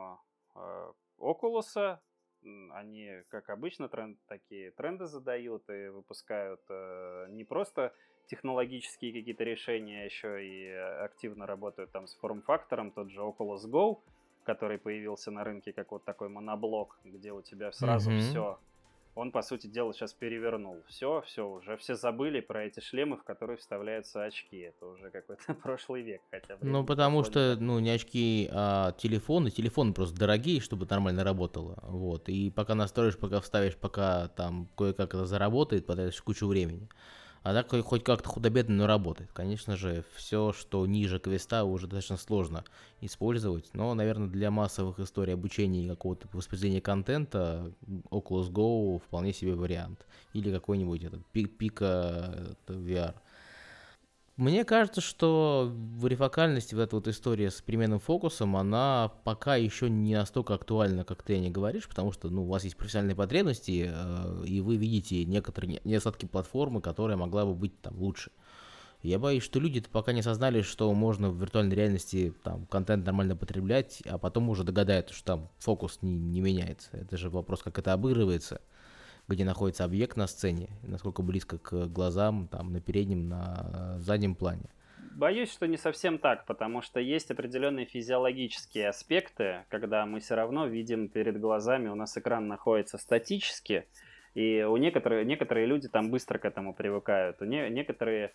э, Oculus. Они, как обычно, тренд, такие тренды задают и выпускают не просто технологические какие-то решения, а еще и активно работают там с форм-фактором, тот же Oculus Go – который появился на рынке как вот такой моноблок, где у тебя сразу mm-hmm. все. Он, по сути дела, сейчас перевернул. Все, все, уже все забыли про эти шлемы, в которые вставляются очки. Это уже какой-то прошлый век хотя бы. Ну, потому что, ну, не очки, а телефоны. Телефоны просто дорогие, чтобы нормально работало. Вот. И пока настроишь, пока вставишь, пока там кое-как это заработает, потратишь кучу времени. А так хоть как-то худо-бедно, но работает. Конечно же, все, что ниже квеста, уже достаточно сложно использовать. Но, наверное, для массовых историй обучения и какого-то воспроизведения контента Oculus Go вполне себе вариант. Или какой-нибудь этот Пика VR. Мне кажется, что варифокальность, вот эта вот история с переменным фокусом, она пока еще не настолько актуальна, как ты о ней говоришь, потому что ну, у вас есть профессиональные потребности, э, и вы видите некоторые недостатки платформы, которая могла бы быть там лучше. Я боюсь, что люди пока не осознали, что можно в виртуальной реальности там контент нормально потреблять, а потом уже догадаются, что там фокус не, не меняется. Это же вопрос, как это обыгрывается где находится объект на сцене, насколько близко к глазам, там, на переднем, на заднем плане. Боюсь, что не совсем так, потому что есть определенные физиологические аспекты, когда мы все равно видим перед глазами, у нас экран находится статически, и у некоторых, некоторые люди там быстро к этому привыкают, у не, некоторые э,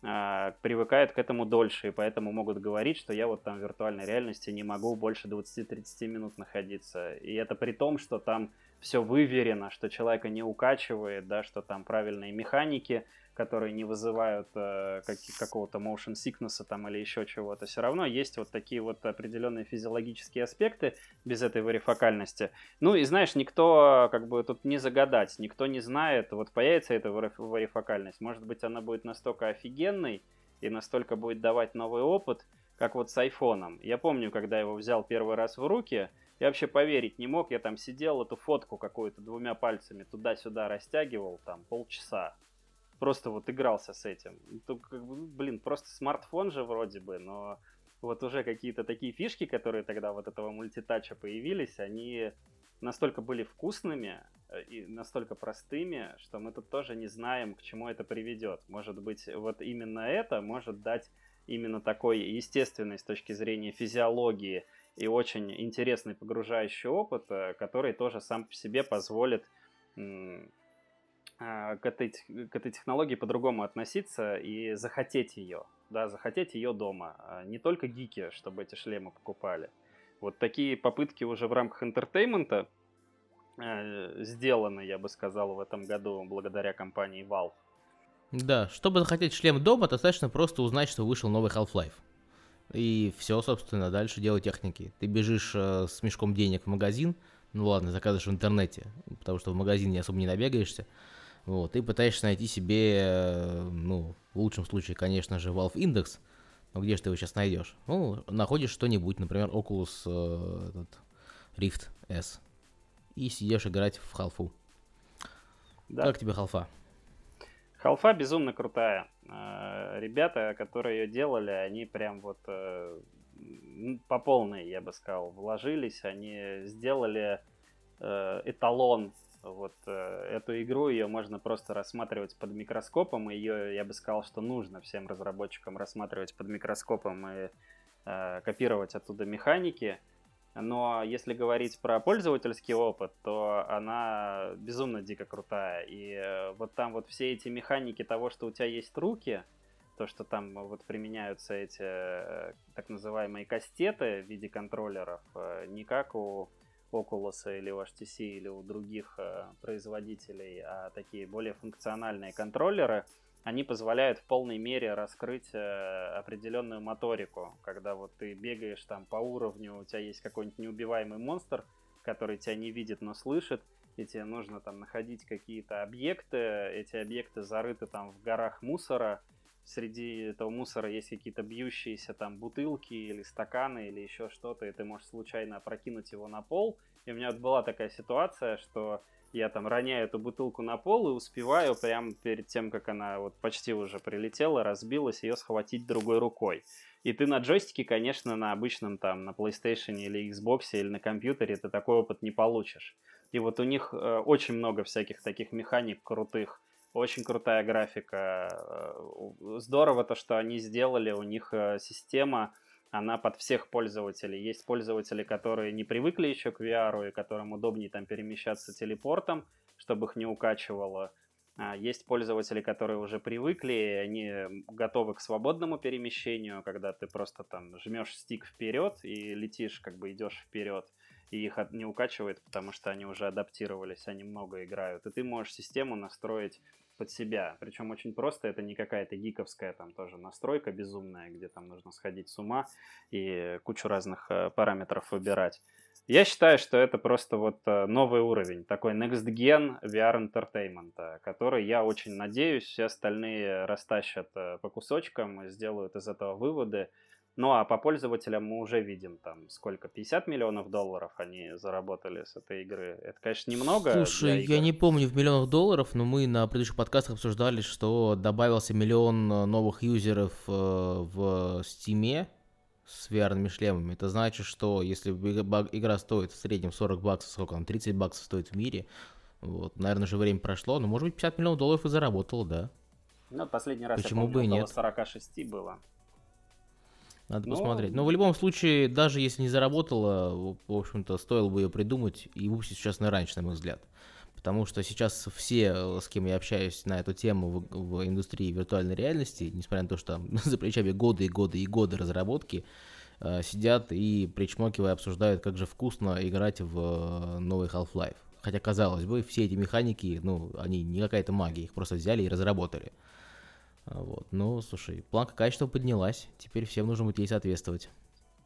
привыкают к этому дольше, и поэтому могут говорить, что я вот там в виртуальной реальности не могу больше 20-30 минут находиться. И это при том, что там все выверено, что человека не укачивает, да, что там правильные механики, которые не вызывают э, как, какого-то motion sickness там или еще чего-то. Все равно есть вот такие вот определенные физиологические аспекты без этой варифокальности. Ну и знаешь, никто как бы тут не загадать, никто не знает, вот появится эта варифокальность. Может быть, она будет настолько офигенной и настолько будет давать новый опыт, как вот с айфоном. Я помню, когда я его взял первый раз в руки, я вообще поверить не мог, я там сидел, эту фотку какую-то двумя пальцами туда-сюда растягивал, там, полчаса. Просто вот игрался с этим. Бы, блин, просто смартфон же вроде бы, но вот уже какие-то такие фишки, которые тогда вот этого мультитача появились, они настолько были вкусными э, и настолько простыми, что мы тут тоже не знаем, к чему это приведет. Может быть, вот именно это может дать именно такой естественный с точки зрения физиологии и очень интересный погружающий опыт, э, который тоже сам по себе позволит к этой, к этой технологии по-другому относиться и захотеть ее, да, захотеть ее дома. А не только гики, чтобы эти шлемы покупали. Вот такие попытки уже в рамках entertainment а э, сделаны, я бы сказал, в этом году благодаря компании Valve. Да, чтобы захотеть шлем дома, достаточно просто узнать, что вышел новый Half-Life. И все, собственно, дальше дело техники. Ты бежишь э, с мешком денег в магазин, ну ладно, заказываешь в интернете, потому что в магазине особо не набегаешься. Вот, и пытаешься найти себе, э, ну, в лучшем случае, конечно же, Valve Index, но где же ты его сейчас найдешь? Ну, находишь что-нибудь, например, Oculus э, этот, Rift S, и сидишь играть в халфу. Да. Как тебе халфа? Халфа безумно крутая. Э, ребята, которые ее делали, они прям вот по полной, я бы сказал, вложились. Они сделали э, эталон. Вот эту игру ее можно просто рассматривать под микроскопом. Ее, я бы сказал, что нужно всем разработчикам рассматривать под микроскопом и копировать оттуда механики. но если говорить про пользовательский опыт, то она безумно дико крутая. И э, вот там вот все эти механики того, что у тебя есть руки, то, что там вот применяются эти э, так называемые кастеты в виде контроллеров, э, не как у Oculus или у HTC или у других производителей, а такие более функциональные контроллеры – они позволяют в полной мере раскрыть э, определенную моторику, когда вот ты бегаешь там по уровню, у тебя есть какой-нибудь неубиваемый монстр, который тебя не видит, но слышит, и тебе нужно там находить какие-то объекты, эти объекты зарыты там в горах мусора, среди этого мусора есть какие-то бьющиеся там бутылки или стаканы или еще что-то, и ты можешь случайно опрокинуть его на пол. И у меня вот была такая ситуация, что я там роняю эту бутылку на пол и успеваю прямо перед тем, как она вот почти уже прилетела, разбилась, ее схватить другой рукой. И ты на джойстике, конечно, на обычном там, на PlayStation или Xbox или на компьютере ты такой опыт не получишь. И вот у них э, очень много всяких таких механик крутых, очень крутая графика. Э, здорово то, что они сделали, у них э, система она под всех пользователей. Есть пользователи, которые не привыкли еще к VR, и которым удобнее там перемещаться телепортом, чтобы их не укачивало. А есть пользователи, которые уже привыкли, и они готовы к свободному перемещению, когда ты просто там жмешь стик вперед и летишь, как бы идешь вперед, и их не укачивает, потому что они уже адаптировались, они много играют. И ты можешь систему настроить под себя. Причем очень просто, это не какая-то гиковская там тоже настройка безумная, где там нужно сходить с ума и кучу разных э, параметров выбирать. Я считаю, что это просто вот э, новый уровень, такой next gen VR entertainment, который я очень надеюсь, все остальные растащат э, по кусочкам, сделают из этого выводы, ну а по пользователям мы уже видим там сколько, 50 миллионов долларов они заработали с этой игры. Это, конечно, немного. Слушай, я не помню в миллионах долларов, но мы на предыдущих подкастах обсуждали, что добавился миллион э, новых юзеров э, в Steam с VR шлемами. Это значит, что если игра стоит в среднем 40 баксов, сколько там, 30 баксов стоит в мире, вот, наверное, уже время прошло, но может быть 50 миллионов долларов и заработал, да. Ну, последний раз Почему я помню, бы около нет? 46 было. Надо Но... посмотреть. Но в любом случае, даже если не заработала, в общем-то, стоило бы ее придумать и выпустить сейчас на раньше, на мой взгляд. Потому что сейчас все, с кем я общаюсь на эту тему в, в индустрии виртуальной реальности, несмотря на то, что там за плечами годы и годы и годы разработки, э, сидят и причмокивая обсуждают, как же вкусно играть в э, новый Half-Life. Хотя, казалось бы, все эти механики, ну, они не какая-то магия, их просто взяли и разработали. Вот. Ну, слушай, планка качества поднялась, теперь всем нужно будет ей соответствовать.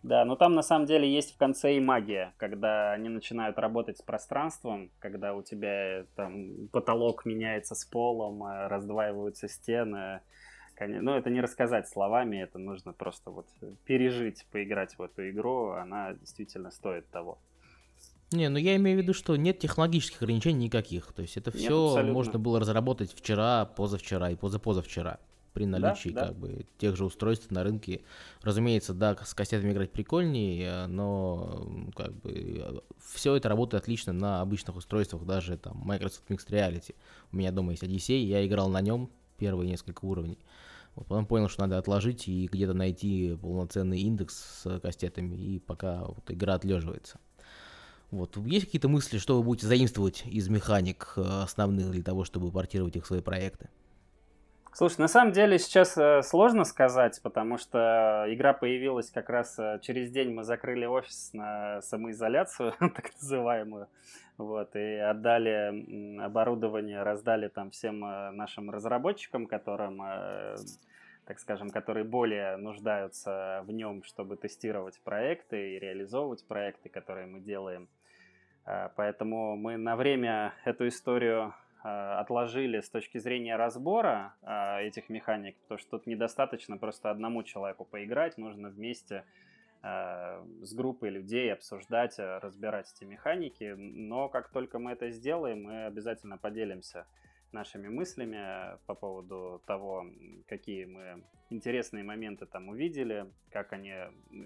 Да, но там на самом деле есть в конце и магия, когда они начинают работать с пространством, когда у тебя там потолок меняется с полом, э, раздваиваются стены. Ну, это не рассказать словами, это нужно просто вот пережить, поиграть в эту игру, она действительно стоит того. Не, ну я имею в виду, что нет технологических ограничений никаких. То есть это все можно было разработать вчера, позавчера и позапозавчера при наличии да, да. как бы тех же устройств на рынке. Разумеется, да, с кассетами играть прикольнее, но как бы все это работает отлично на обычных устройствах, даже там Microsoft Mixed Reality. У меня дома есть Odyssey, я играл на нем первые несколько уровней. Вот, потом понял, что надо отложить и где-то найти полноценный индекс с кассетами, и пока вот игра отлеживается. Вот. Есть какие-то мысли, что вы будете заимствовать из механик э, основных для того, чтобы портировать их в свои проекты? Слушай, на самом деле сейчас э, сложно сказать, потому что игра появилась как раз э, через день мы закрыли офис на самоизоляцию, так называемую, вот, и отдали оборудование, раздали там всем нашим разработчикам, которым так скажем, которые более нуждаются в нем, чтобы тестировать проекты и реализовывать проекты, которые мы делаем. Э, поэтому мы на время эту историю э, отложили с точки зрения разбора э, этих механик, потому что тут недостаточно просто одному человеку поиграть, нужно вместе с группой людей обсуждать, разбирать эти механики. Но как только мы это сделаем, мы обязательно поделимся нашими мыслями по поводу того, какие мы интересные моменты там увидели, как они,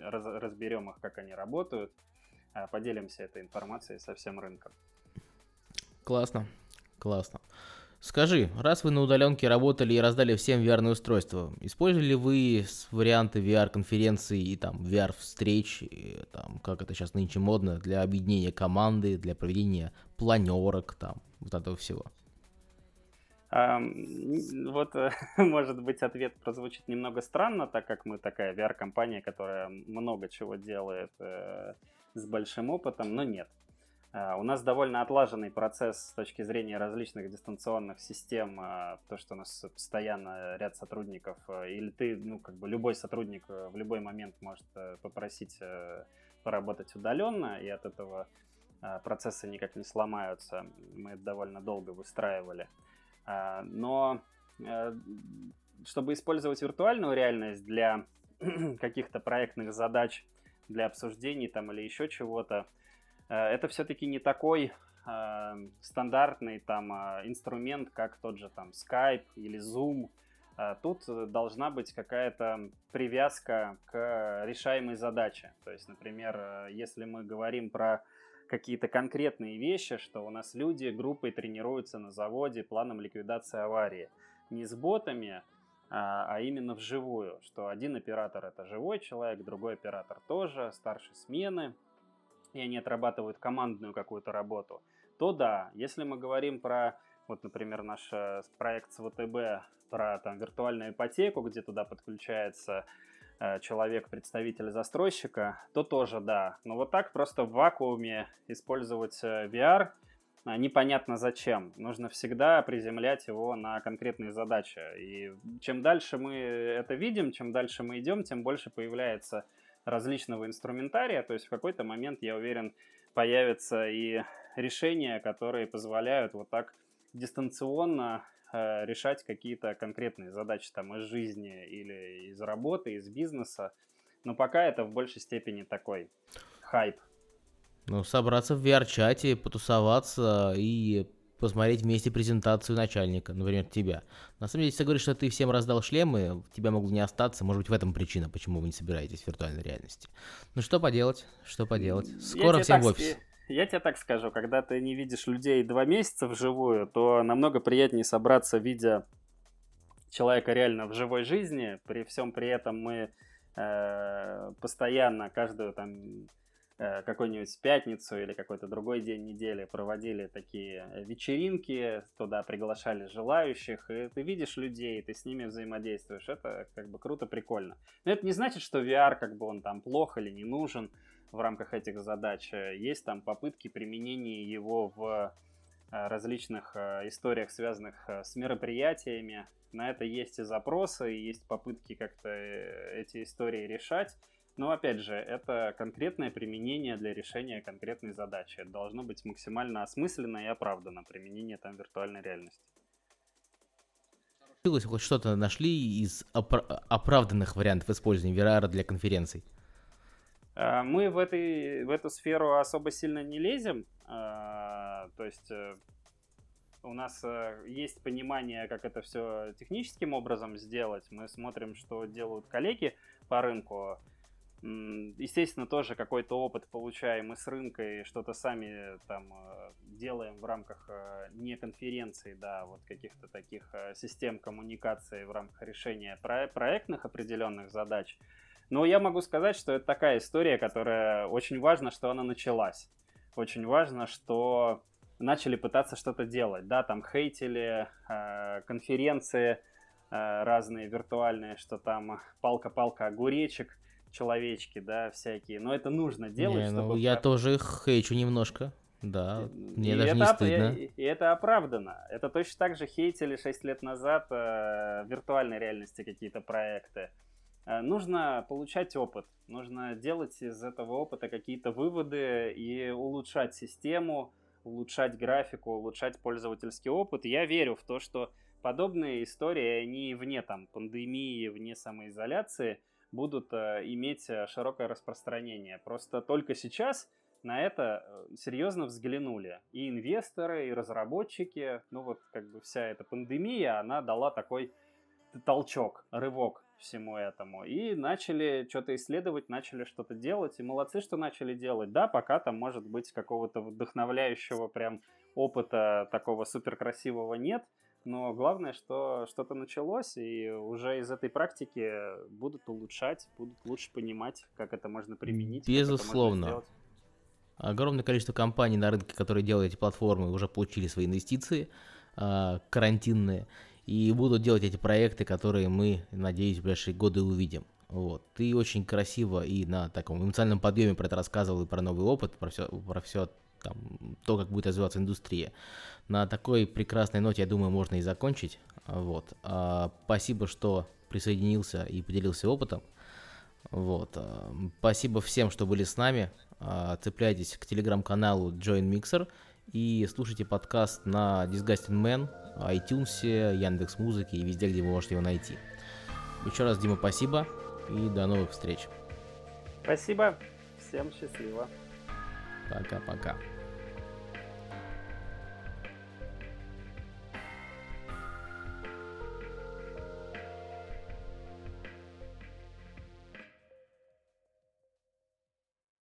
раз, разберем их, как они работают. А, поделимся этой информацией со всем рынком. Классно, классно. Скажи, раз вы на удаленке работали и раздали всем VR-устройства, использовали ли вы варианты VR-конференций и там VR-встреч, там, как это сейчас нынче модно, для объединения команды, для проведения планерок, там, вот этого всего? Вот, может быть, ответ прозвучит немного странно, так как мы такая VR-компания, которая много чего делает э, с большим опытом, но нет. А, у нас довольно отлаженный процесс с точки зрения различных дистанционных систем, а, то, что у нас постоянно ряд сотрудников, а, или ты, ну, как бы любой сотрудник в любой момент может э, попросить э, поработать удаленно, и от этого процессы никак не сломаются. Мы это довольно долго выстраивали. Но э, чтобы использовать виртуальную реальность для каких-то проектных задач, для обсуждений там или еще чего-то, Э, это все-таки не такой э, стандартный там э, инструмент, как тот же там Skype или Zoom. Тут должна быть какая-то привязка к решаемой задаче. То есть, например, если мы говорим про какие-то конкретные вещи, что у нас люди группой тренируются на заводе планом ликвидации аварии. Не с ботами, а именно вживую, что один оператор это живой человек, другой оператор тоже, старшей смены, и они отрабатывают командную какую-то работу, то да, если мы говорим про, вот, например, наш э, проект с ВТБ, про там виртуальную ипотеку, где туда подключается человек, представитель застройщика, то тоже да. Но вот так просто в вакууме использовать э, VR непонятно зачем. Нужно всегда приземлять его на конкретные задачи. И чем дальше мы это видим, чем дальше мы идем, тем больше появляется различного инструментария, то есть в какой-то момент, я уверен, появятся и решения, которые позволяют вот так дистанционно э, решать какие-то конкретные задачи там из жизни или из работы, из бизнеса. Но пока это в большей степени такой хайп. Ну, собраться в VR-чате, потусоваться и посмотреть вместе презентацию начальника, например, тебя. На самом деле, если ты говоришь, что ты всем раздал шлемы, тебя могло не остаться, может быть, в этом причина, почему вы не собираетесь в виртуальной реальности. Ну что поделать, что поделать. Скоро всем в офис. Я тебе так скажу, когда ты не видишь людей два месяца вживую, то намного приятнее собраться, видя человека реально в живой жизни. При всем при этом мы э, постоянно каждую там Э, какую-нибудь пятницу или какой-то другой день недели проводили такие вечеринки, туда приглашали желающих, и ты видишь людей, ты с ними взаимодействуешь. Это как бы круто, прикольно. Но это не значит, что VR как бы он там плох или не нужен в рамках этих задач. Есть там попытки применения его в э, различных э, историях, связанных с мероприятиями. На это есть и запросы, и есть попытки как-то эти истории решать. Но опять же, это конкретное применение для решения конкретной задачи. Это должно быть максимально осмысленно и оправдано применение там виртуальной реальности. Хоть что-то нашли из опра- оправданных вариантов использования VR для конференций? А, мы в, этой, в эту сферу особо сильно не лезем. А, то есть э, у нас э, есть понимание, как это все техническим образом сделать. Мы смотрим, что делают коллеги по рынку. Естественно, тоже какой-то опыт получаем и с рынка, и что-то сами там э, делаем в рамках э, не конференции, да, вот каких-то таких э, систем коммуникации в рамках решения проектных определенных задач. Но я могу сказать, что это такая история, которая очень важно, что она началась. Очень важно, что начали пытаться что-то делать. Да, там хейтили конференции разные виртуальные, что там палка-палка огуречек человечки, да, всякие. Но это нужно делать, не, ну, чтобы... Я тоже их хейчу немножко. Да, и, мне и даже это, не стыдно. И, и это оправдано. Это точно так же хейтили 6 лет назад э, в виртуальной реальности какие-то проекты. Э, нужно получать опыт, нужно делать из этого опыта какие-то выводы и улучшать систему, улучшать графику, улучшать пользовательский опыт. Я верю в то, что подобные истории, они вне там пандемии, вне самоизоляции – будут э, иметь э, широкое распространение. Просто только сейчас на это серьезно взглянули. И инвесторы, и разработчики, ну вот как бы вся эта пандемия, она дала такой толчок, рывок всему этому. И начали что-то исследовать, начали что-то делать. И молодцы, что начали делать. Да, пока там, может быть, какого-то вдохновляющего прям опыта такого супер красивого нет. но главное, что что-то началось, и уже из этой практики будут улучшать, будут лучше понимать, как это можно применить. Безусловно. Огромное количество компаний на рынке, которые делают эти платформы, уже получили свои инвестиции э, карантинные и будут делать эти проекты, которые мы, надеюсь, в ближайшие годы увидим. Вот. Ты очень красиво и на таком эмоциональном подъеме про это рассказывал и про новый опыт, про все, про все там, то, как будет развиваться индустрия. На такой прекрасной ноте, я думаю, можно и закончить. Вот. А, спасибо, что присоединился и поделился опытом. Вот. А, спасибо всем, что были с нами. А, цепляйтесь к телеграм-каналу Join Mixer и слушайте подкаст на Disgusting Man, iTunes, Яндекс Музыки и везде, где вы можете его найти. Еще раз, Дима, спасибо и до новых встреч. Спасибо. Всем счастливо. Пока-пока.